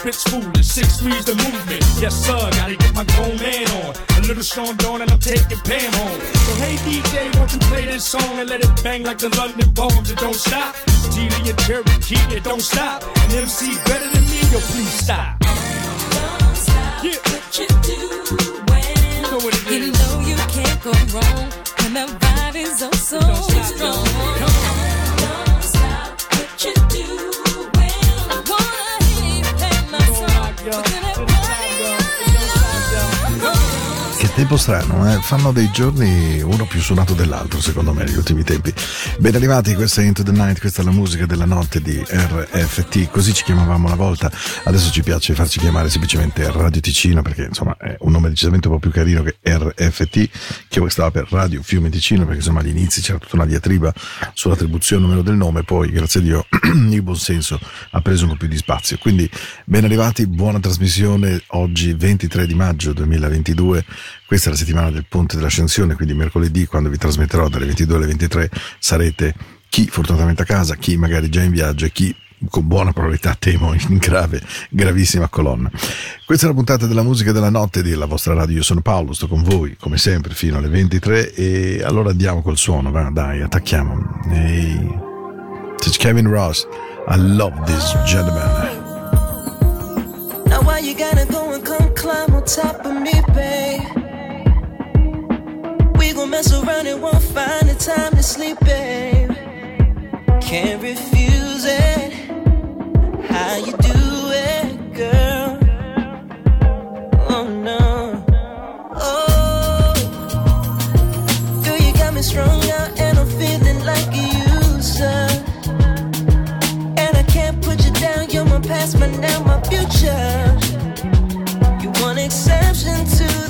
spit's foolish. Six threes the movement. Yes, sir. Gotta get my grown man on. A little Sean Dawn and I'm taking Pam home. So hey DJ, won't you play this song and let it bang like the London bombs? It don't stop. Geely and Cherokee, it don't stop. An MC better than me, yo, please tempo strano, eh? fanno dei giorni uno più suonato dell'altro, secondo me, negli ultimi tempi. Ben arrivati, questa è Into the Night, questa è la musica della notte di RFT, così ci chiamavamo una volta, adesso ci piace farci chiamare semplicemente Radio Ticino, perché insomma è un nome decisamente un po' più carino che RFT, che stava per Radio Fiume Ticino, perché insomma all'inizio c'era tutta una diatriba sull'attribuzione o meno del nome, poi grazie a Dio il buon senso ha preso un po' più di spazio. Quindi ben arrivati, buona trasmissione, oggi 23 di maggio 2022. Questa è la settimana del Ponte dell'Ascensione, quindi mercoledì quando vi trasmetterò dalle 22 alle 23 sarete chi fortunatamente a casa, chi magari già in viaggio e chi con buona probabilità temo in grave, gravissima colonna. Questa è la puntata della musica della notte della vostra radio. Io sono Paolo, sto con voi come sempre fino alle 23 e allora andiamo col suono, va, dai, attacchiamo. Ehi. It's Kevin Ross. I love this gentleman. Now why you gotta go and come climb on top of me, babe? Gon' mess around and won't find the time to sleep, babe. Can't refuse it. How you do it, girl? Oh no. Oh, girl, you got me strung out and I'm feeling like a user. And I can't put you down, you're my past, my now, my future. You want exception to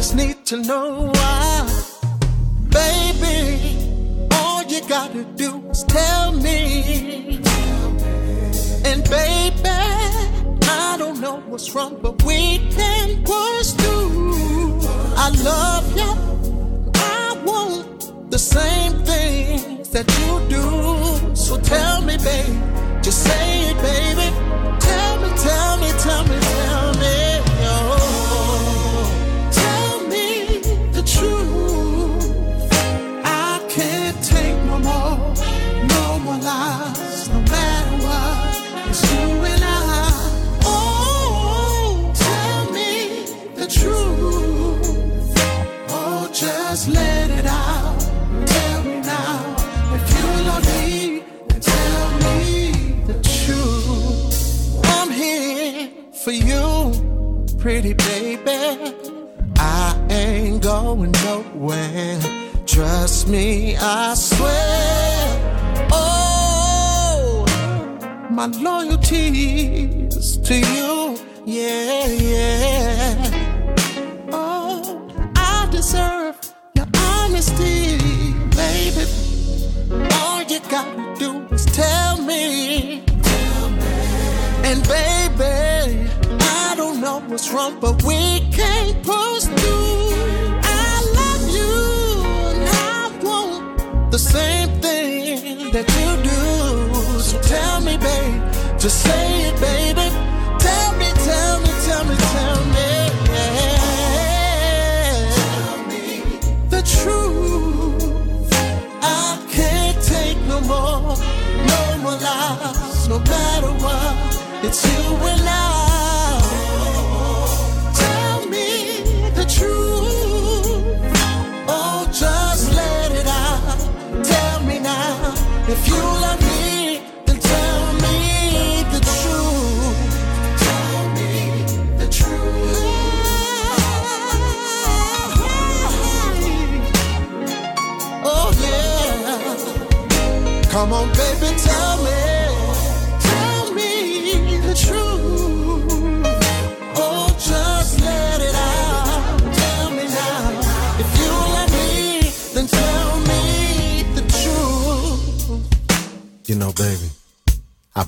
just need to know why. Baby, all you gotta do is tell me. And baby, I don't know what's wrong, but we can push through. I love you. I want the same things that you do. So tell me, baby, just say it, baby.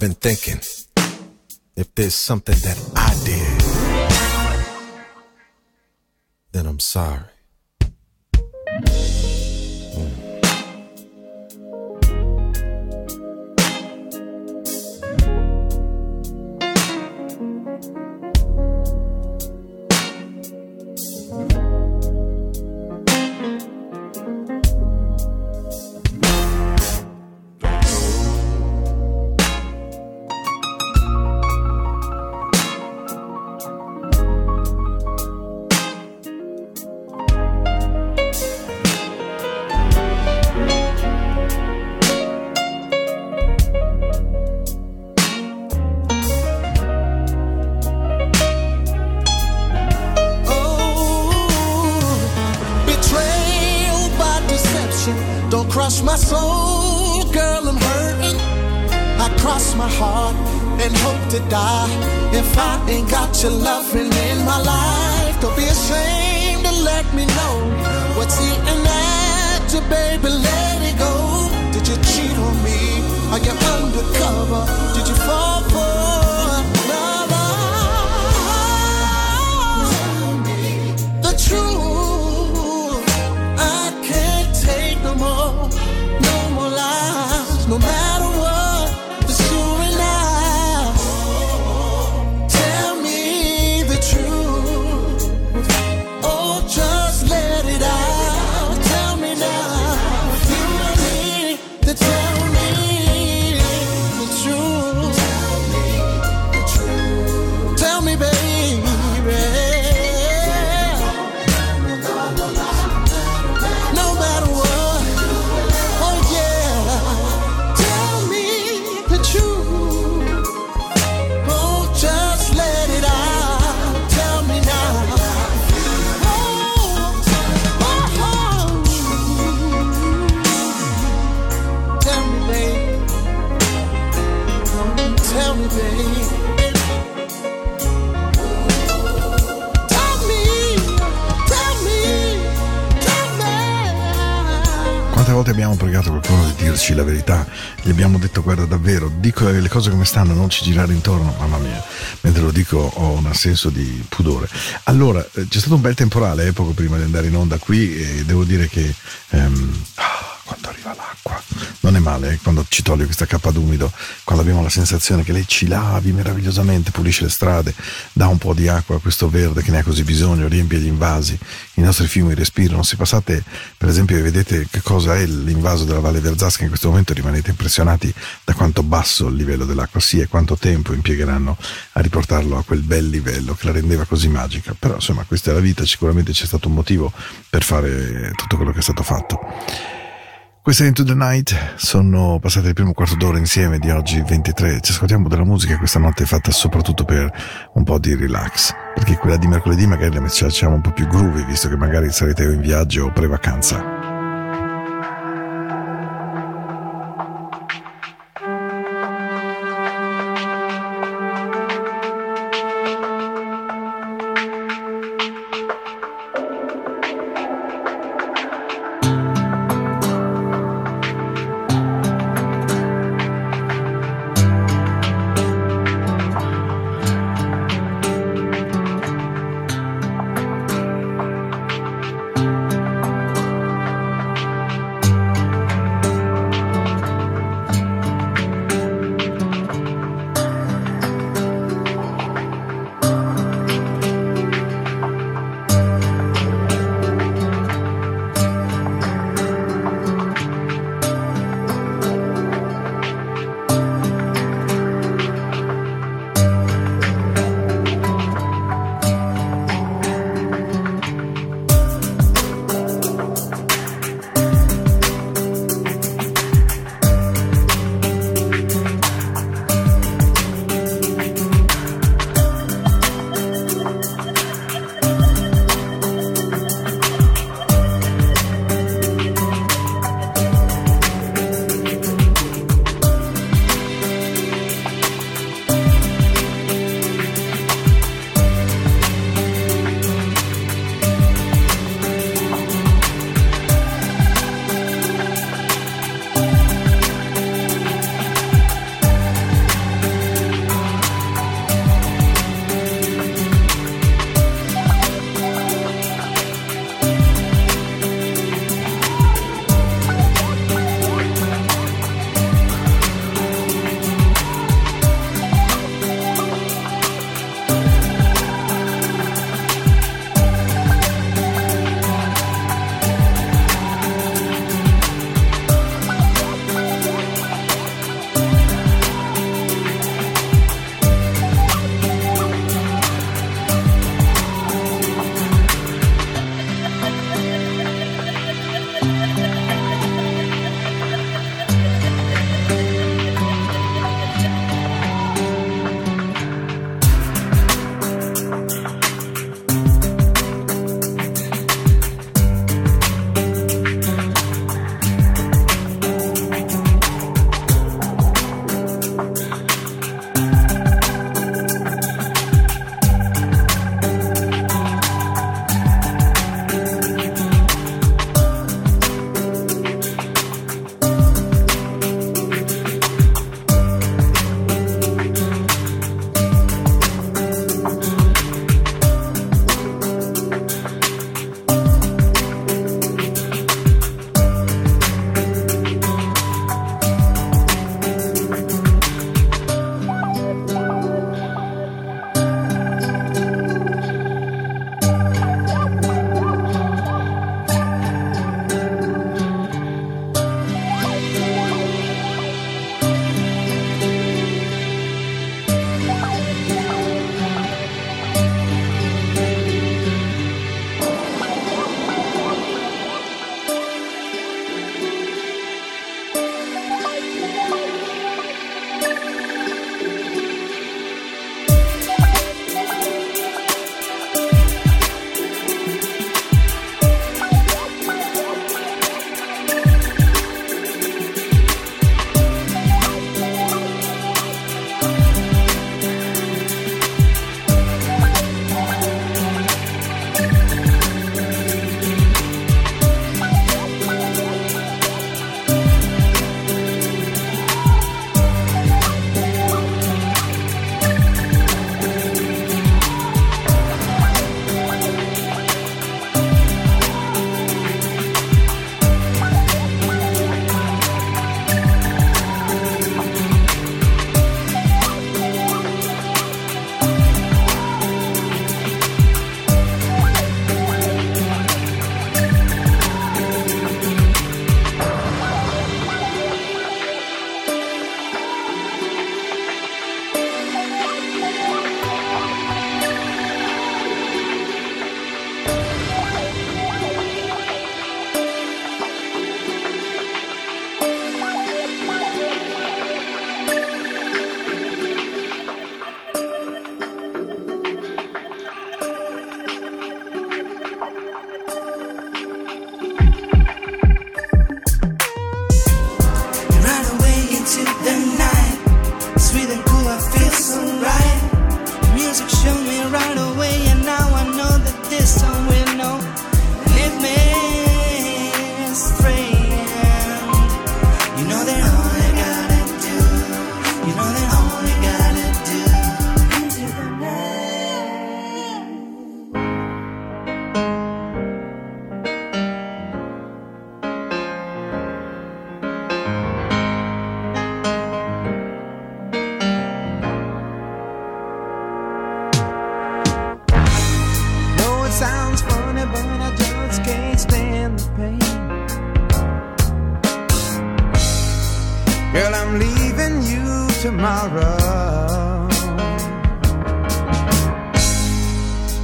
Been thinking if there's something that I did, then I'm sorry. La verità? Gli abbiamo detto guarda davvero, dico le cose come stanno, non ci girare intorno, mamma mia, mentre lo dico ho un senso di pudore. Allora, eh, c'è stato un bel temporale eh, poco prima di andare in onda qui e devo dire che ehm, ah, quando arriva l'acqua, non è male eh, quando ci toglie questa cappa d'umido, quando abbiamo la sensazione che lei ci lavi meravigliosamente, pulisce le strade, dà un po' di acqua a questo verde che ne ha così bisogno, riempie gli invasi, i nostri fiumi respirano. Se passate per esempio e vedete che cosa è l'invaso della Valle Verzasca in questo momento rimanete impressionati da quanto basso il livello dell'acqua sia e quanto tempo impiegheranno a riportarlo a quel bel livello che la rendeva così magica. Però insomma questa è la vita, sicuramente c'è stato un motivo per fare tutto quello che è stato fatto. Questa è Into the Night, sono passate il primo quarto d'ora insieme di oggi 23, ci ascoltiamo della musica questa notte fatta soprattutto per un po' di relax, perché quella di mercoledì magari la facciamo un po' più groovy, visto che magari sarete in viaggio o pre-vacanza.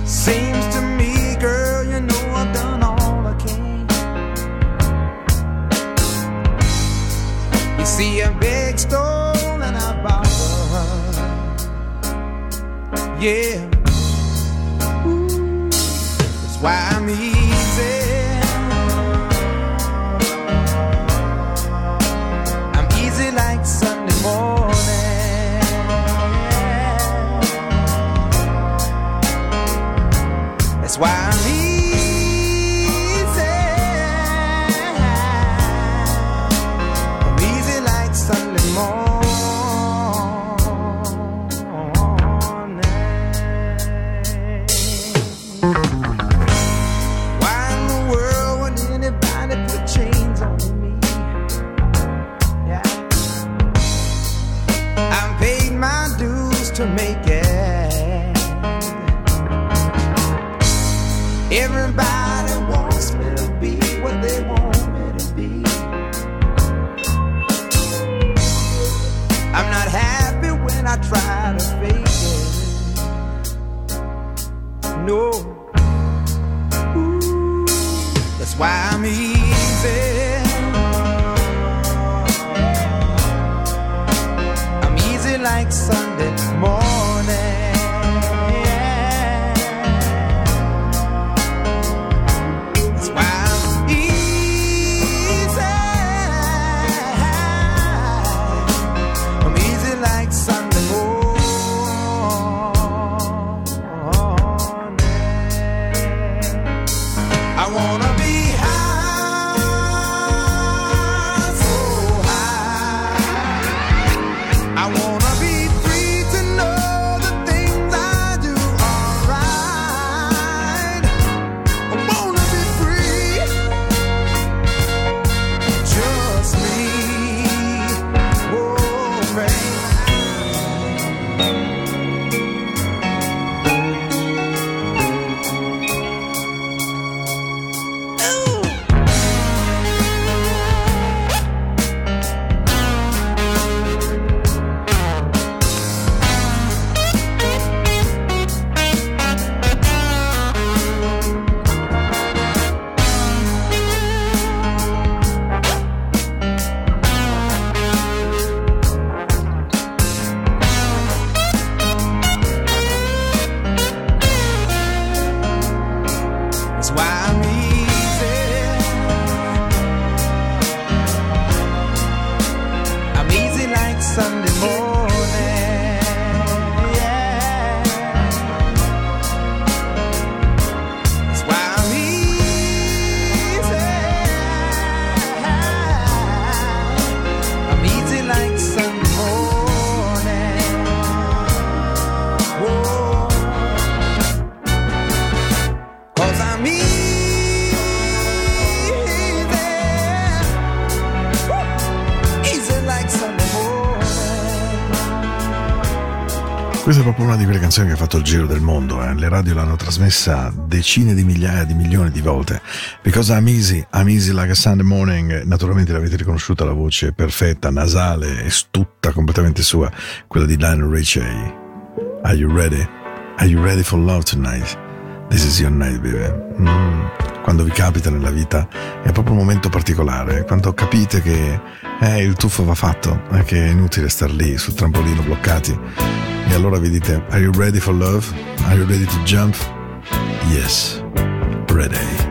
Seems to me, girl, you know I've done all I can. You see a big stone and I borrow. Yeah. Proprio una di quelle canzoni che ha fatto il giro del mondo. eh. Le radio l'hanno trasmessa decine di migliaia di milioni di volte. Because I'm easy, I'm easy like a Sunday morning. Naturalmente l'avete riconosciuta la voce perfetta, nasale e tutta completamente sua, quella di Lionel Richie. Are you ready? Are you ready for love tonight? This is your night, baby. Mm. Quando vi capita nella vita è proprio un momento particolare, quando capite che eh, il tuffo va fatto, e che è inutile star lì sul trampolino bloccati. E allora vi dite, are you ready for love? Are you ready to jump? Yes, ready.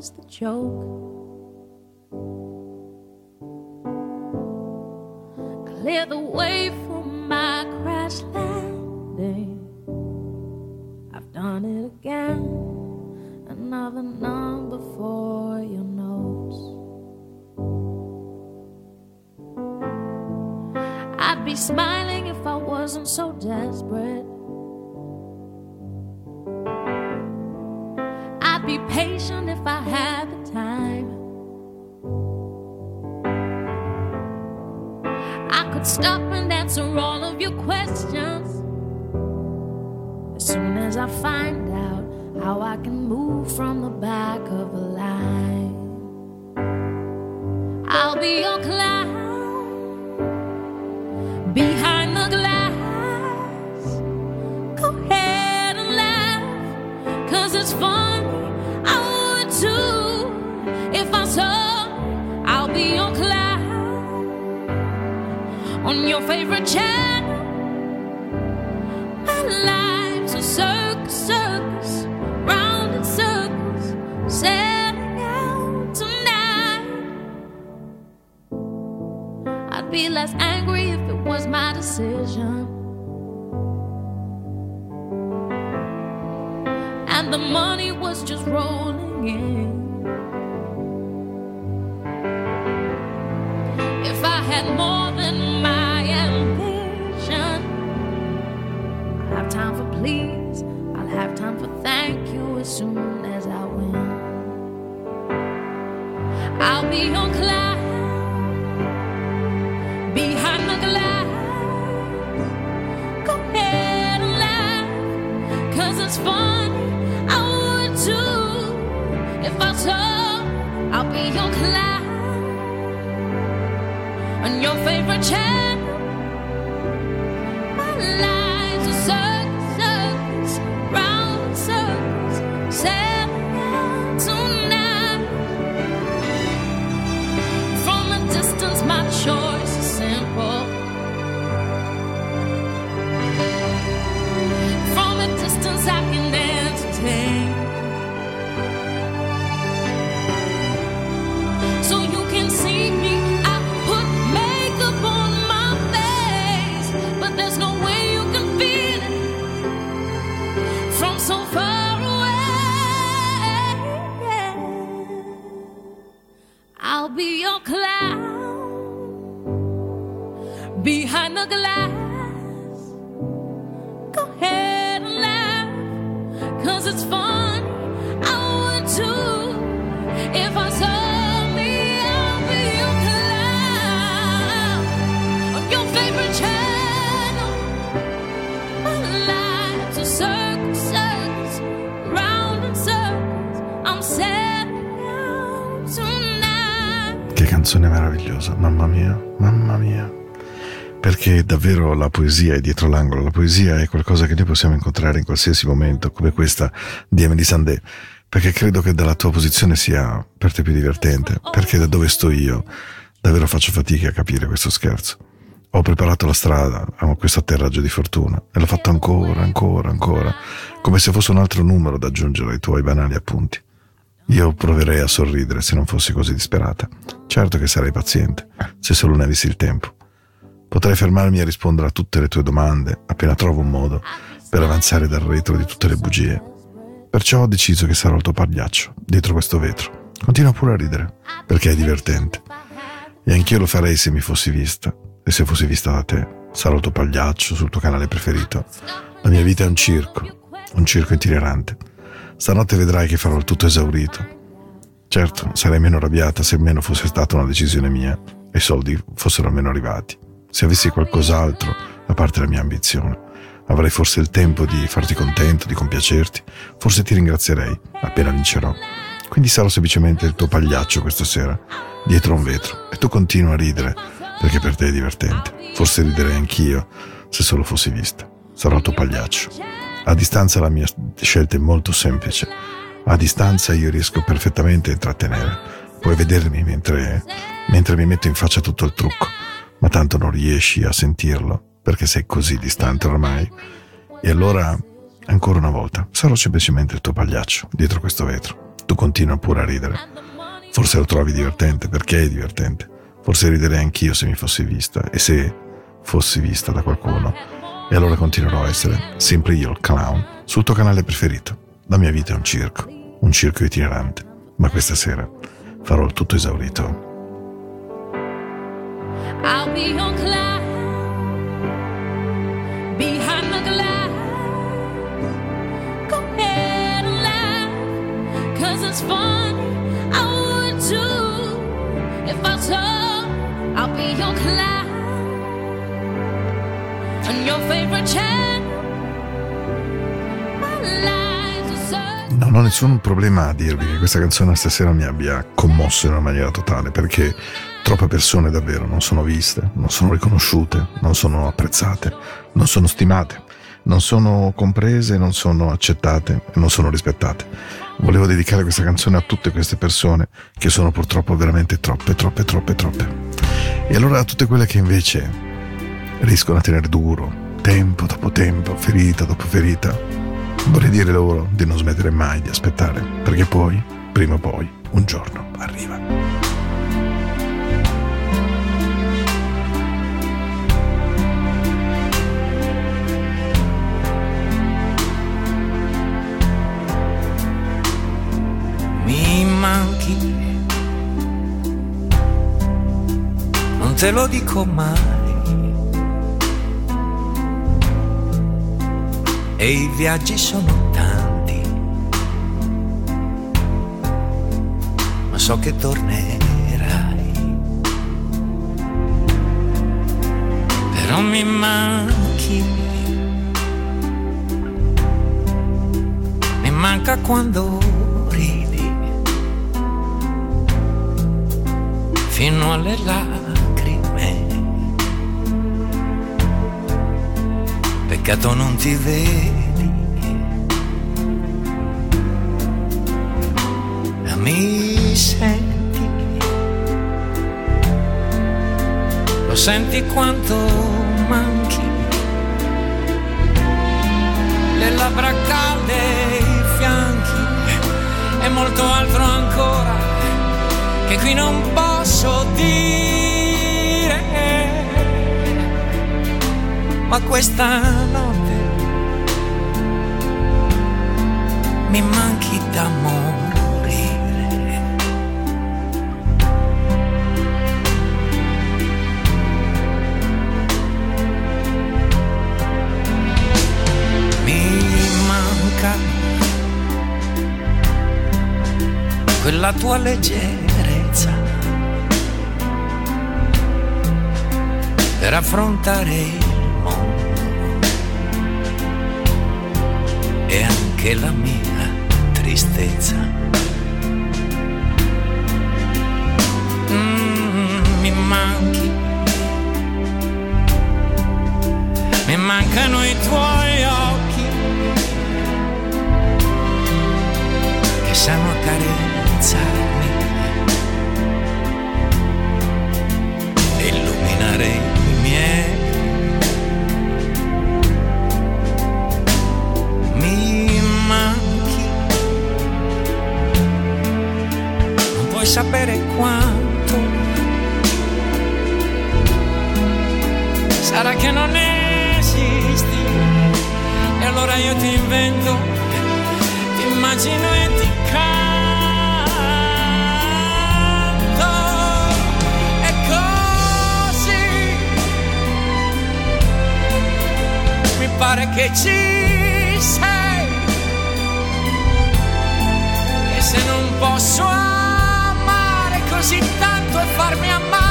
was the joke. Clear the way for my crash landing. I've done it again, another number for your notes. I'd be smiling if I wasn't so desperate. stop and answer all of your questions. As soon as I find out how I can move from the back of the line, I'll be your clown behind the glass. Go ahead and laugh, cause it's fun. on your favorite channel. And life's a circus, circus, round in circles, setting out tonight. I'd be less angry if it was my decision. And the money was just rolling in. If I had more your cloud on your favorite channel. Poesia è dietro l'angolo, la poesia è qualcosa che noi possiamo incontrare in qualsiasi momento, come questa di Emily Sandé. Perché credo che dalla tua posizione sia per te più divertente, perché da dove sto io davvero faccio fatica a capire questo scherzo. Ho preparato la strada a questo atterraggio di fortuna e l'ho fatto ancora, ancora, ancora, come se fosse un altro numero da aggiungere ai tuoi banali appunti. Io proverei a sorridere se non fossi così disperata. Certo che sarei paziente, se solo ne avessi il tempo. Potrei fermarmi a rispondere a tutte le tue domande appena trovo un modo per avanzare dal retro di tutte le bugie. Perciò ho deciso che sarò il tuo pagliaccio, dietro questo vetro. Continua pure a ridere, perché è divertente. E anch'io lo farei se mi fossi vista, e se fossi vista da te. Sarò il tuo pagliaccio sul tuo canale preferito. La mia vita è un circo, un circo itinerante. Stanotte vedrai che farò il tutto esaurito. Certo, sarei meno arrabbiata se meno fosse stata una decisione mia e i soldi fossero almeno arrivati. Se avessi qualcos'altro, a parte la mia ambizione, avrei forse il tempo di farti contento, di compiacerti. Forse ti ringrazierei appena vincerò. Quindi sarò semplicemente il tuo pagliaccio questa sera, dietro un vetro, e tu continua a ridere, perché per te è divertente. Forse riderei anch'io, se solo fossi vista. Sarò il tuo pagliaccio. A distanza la mia scelta è molto semplice. A distanza io riesco perfettamente a intrattenere. Puoi vedermi mentre, mentre mi metto in faccia tutto il trucco, ma tanto non riesci a sentirlo, perché sei così distante ormai. E allora, ancora una volta, sarò semplicemente il tuo pagliaccio, dietro questo vetro. Tu continua pure a ridere. Forse lo trovi divertente, perché è divertente. Forse riderei anch'io se mi fossi vista, e se fossi vista da qualcuno. E allora continuerò a essere sempre io il clown sul tuo canale preferito. La mia vita è un circo, un circo itinerante. Ma questa sera farò il tutto esaurito. I'll be on cloud behind the glass. Go ahead and laugh, cause it's funny. I would too if I told I'll be your clown on your favorite channel. Non ho nessun problema a dirvi che questa canzone stasera mi abbia commosso in una maniera totale, perché troppe persone davvero non sono viste, non sono riconosciute, non sono apprezzate, non sono stimate, non sono comprese, non sono accettate e non sono rispettate. Volevo dedicare questa canzone a tutte queste persone che sono purtroppo veramente troppe, troppe, troppe, troppe. E allora a tutte quelle che invece riescono a tenere duro, tempo dopo tempo, ferita dopo ferita, vorrei dire loro di non smettere mai di aspettare, perché poi, prima o poi, un giorno arriva. manchi. Non te lo dico mai. E i viaggi sono tanti. Ma so che tornerai. Però mi manchi. manca quando fino alle lacrime. Peccato non ti vedi. Mi senti? Lo senti quanto manchi? Le labbra calde, i fianchi e molto altro ancora che qui non posso ma questa notte mi manchi da morire. Mi manca quella tua leggerezza per affrontare e anche la mia tristezza. Mm, mi manchi, mi mancano i tuoi occhi che sanno accarezzarmi sapere quanto. Sarà che non esisti e allora io ti invento, ti immagino e ti canto. E così mi pare che ci sei e se non posso così tanto e farmi amare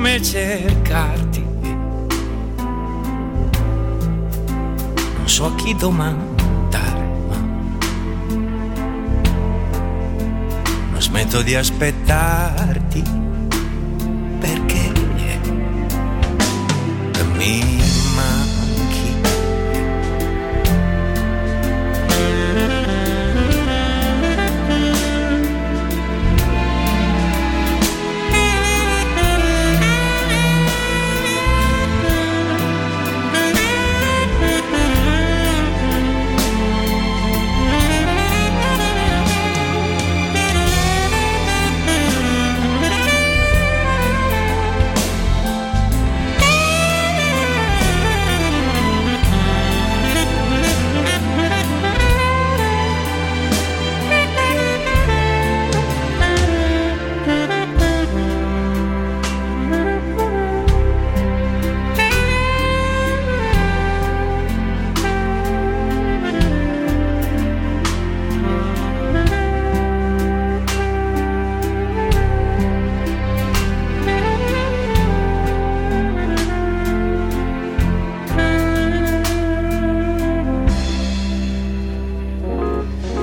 come cercarti. Non so a chi domandare ma non smetto di aspettarti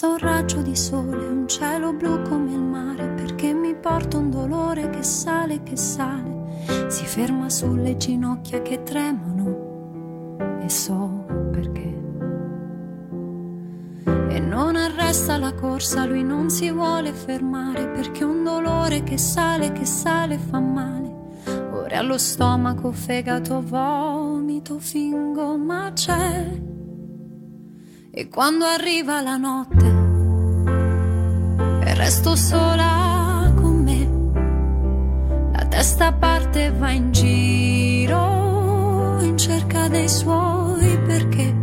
Basta un raggio di sole, un cielo blu come il mare, perché mi porta un dolore che sale, che sale, si ferma sulle ginocchia che tremano e so perché. E non arresta la corsa, lui non si vuole fermare, perché un dolore che sale, che sale fa male. Ora allo stomaco, fegato, vomito, fingo, ma c'è. E quando arriva la notte e resto sola con me, la testa parte e va in giro in cerca dei suoi perché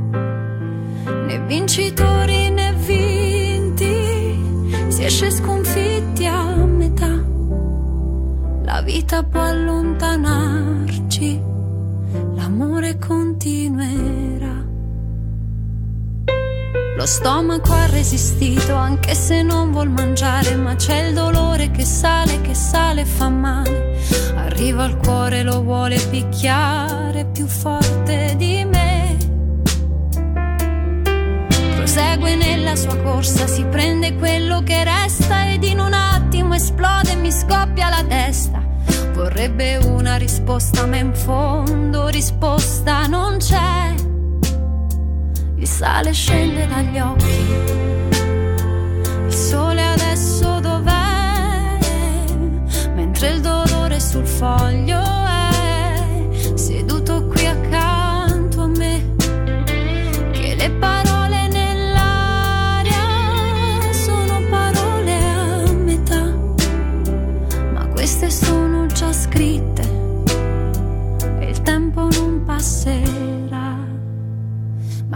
né vincitori né vinti si esce sconfitti a metà. La vita può allontanarci, l'amore continuerà. Lo stomaco ha resistito anche se non vuol mangiare, ma c'è il dolore che sale, che sale e fa male. Arriva al cuore, lo vuole picchiare più forte di me. Prosegue nella sua corsa, si prende quello che resta ed in un attimo esplode e mi scoppia la testa. Vorrebbe una risposta, ma in fondo risposta non c'è. Il sale scende dagli occhi. Il sole adesso dov'è? Mentre il dolore sul foglio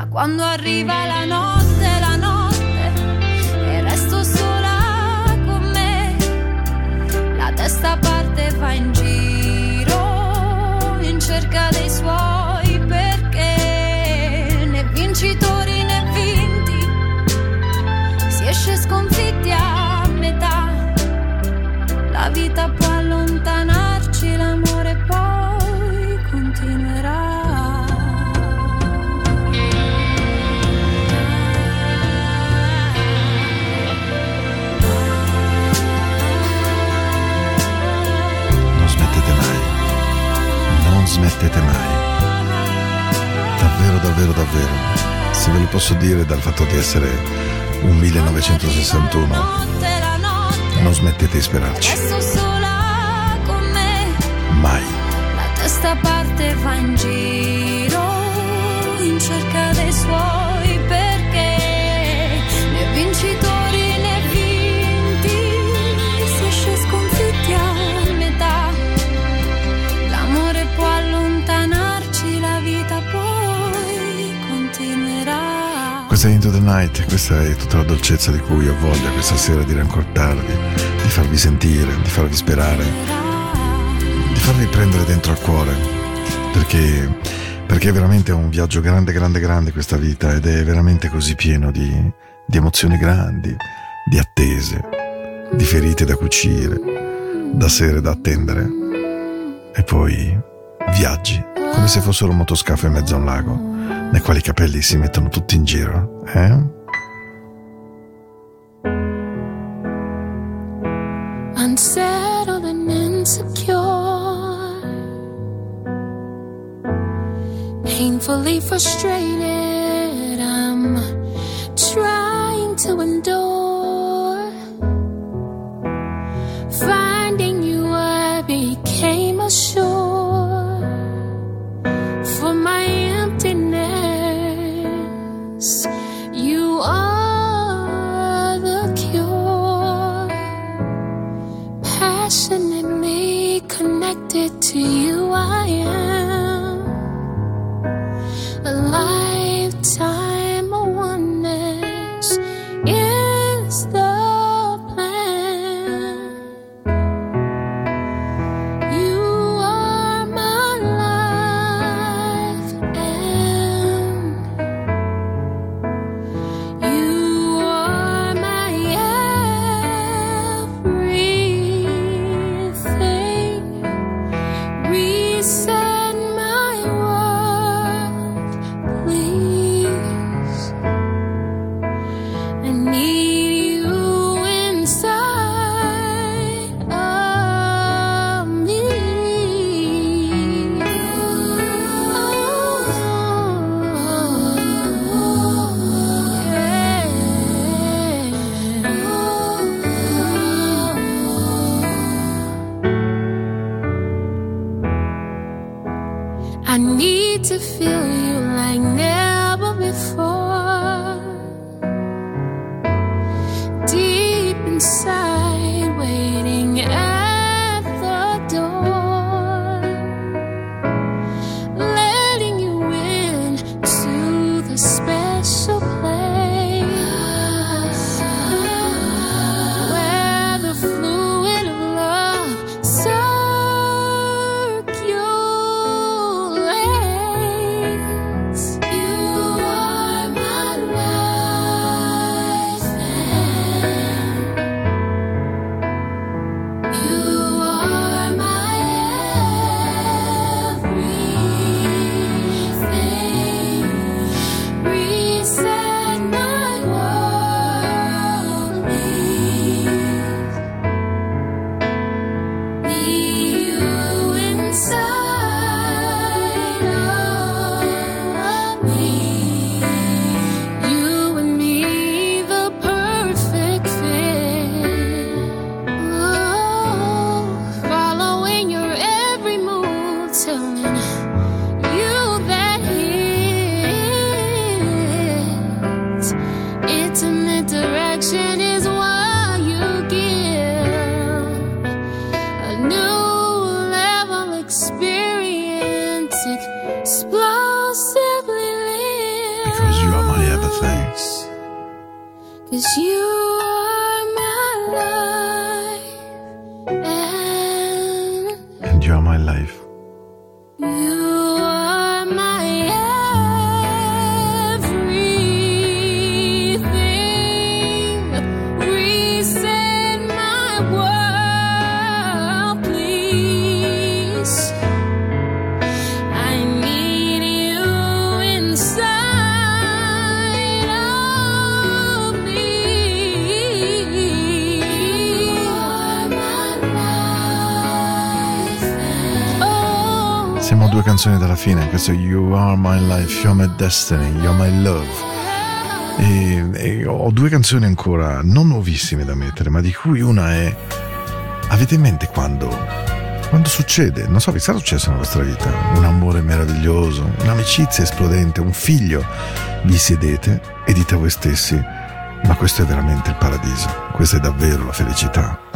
Ma quando arriva la notte, Davvero, davvero. Se ve lo posso dire dal fatto di essere un 1961, Notte, la notte, non smettete di sperarci. Mai. La testa parte va in giro in cerca dei suoi Questa è Into the Night, questa è tutta la dolcezza di cui ho voglia questa sera di rancortarvi, di farvi sentire, di farvi sperare, di farvi prendere dentro al cuore, perché, perché è veramente un viaggio grande, grande, grande questa vita ed è veramente così pieno di, di emozioni grandi, di attese, di ferite da cucire, da sere da attendere e poi viaggi come se fossero un motoscafo in mezzo a un lago, nei quali i capelli si mettono tutti in giro, eh? unsettled and insecure, painfully frustrated. Siamo a due canzoni dalla fine, questo You Are My Life, You're My Destiny, You're My Love. E, e ho due canzoni ancora non nuovissime da mettere, ma di cui una è. Avete in mente quando? Quando succede? Non so, vi sarà successo nella vostra vita? Un amore meraviglioso, un'amicizia esplodente, un figlio. Vi sedete e dite a voi stessi: Ma questo è veramente il paradiso, questa è davvero la felicità.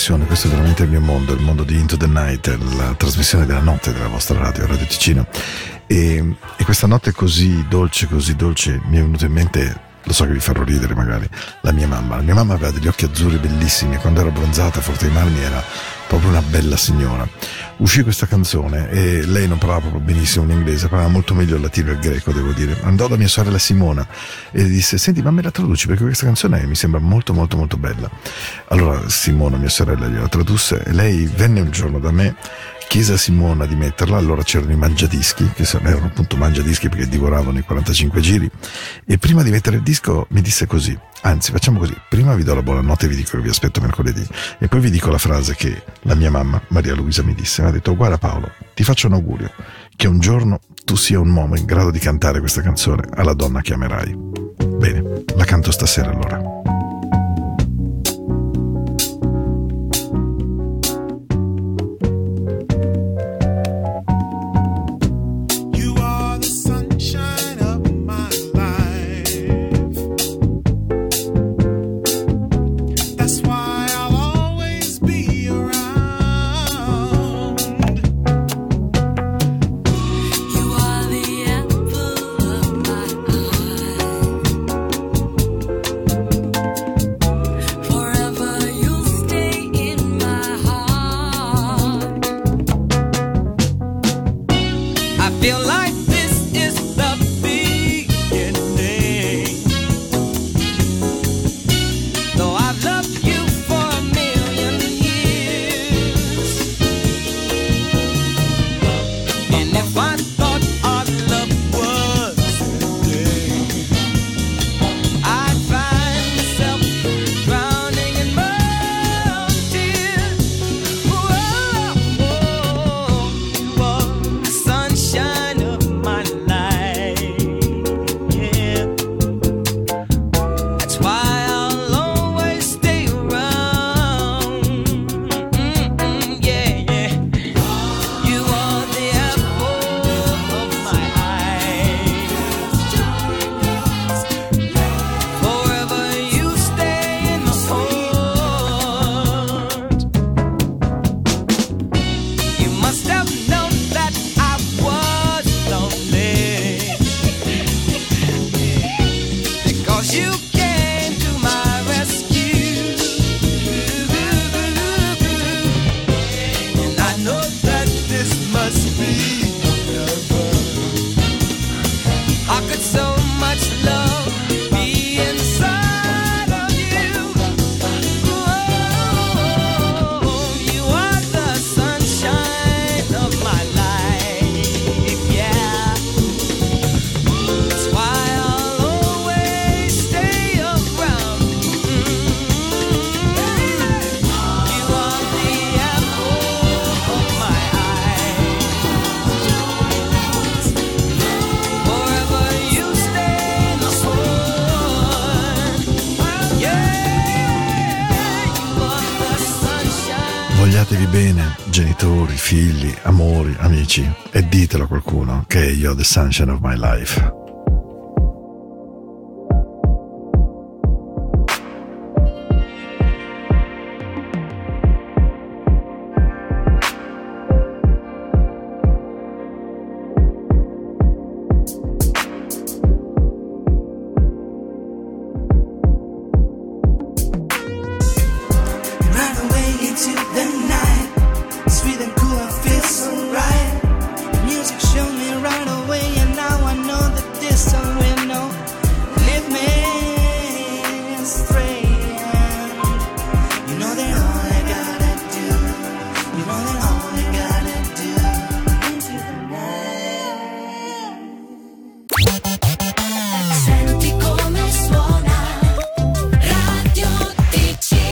Trasmissione, questo è veramente il mio mondo, il mondo di Into the Night, la trasmissione della notte della vostra radio, Radio Ticino. E, e questa notte così dolce, così dolce, mi è venuto in mente lo so che vi farò ridere magari, la mia mamma. La mia mamma aveva degli occhi azzurri bellissimi e quando era bronzata Forte dei Marmi era proprio una bella signora. Uscì questa canzone e lei non parlava proprio benissimo l'inglese, parlava molto meglio il latino e il greco, devo dire. Andò da mia sorella Simona e disse: Senti, ma me la traduci perché questa canzone mi sembra molto, molto, molto bella. Allora Simona, mia sorella, gliela tradusse e lei venne un giorno da me chiese a Simona di metterla, allora c'erano i mangiadischi, che erano appunto mangiadischi perché divoravano i 45 giri, e prima di mettere il disco mi disse così, anzi facciamo così, prima vi do la buonanotte e vi dico che vi aspetto mercoledì, e poi vi dico la frase che la mia mamma, Maria Luisa, mi disse, mi ha detto guarda Paolo, ti faccio un augurio, che un giorno tu sia un uomo in grado di cantare questa canzone alla donna che amerai. Bene, la canto stasera allora. Che io the sunshine of my life.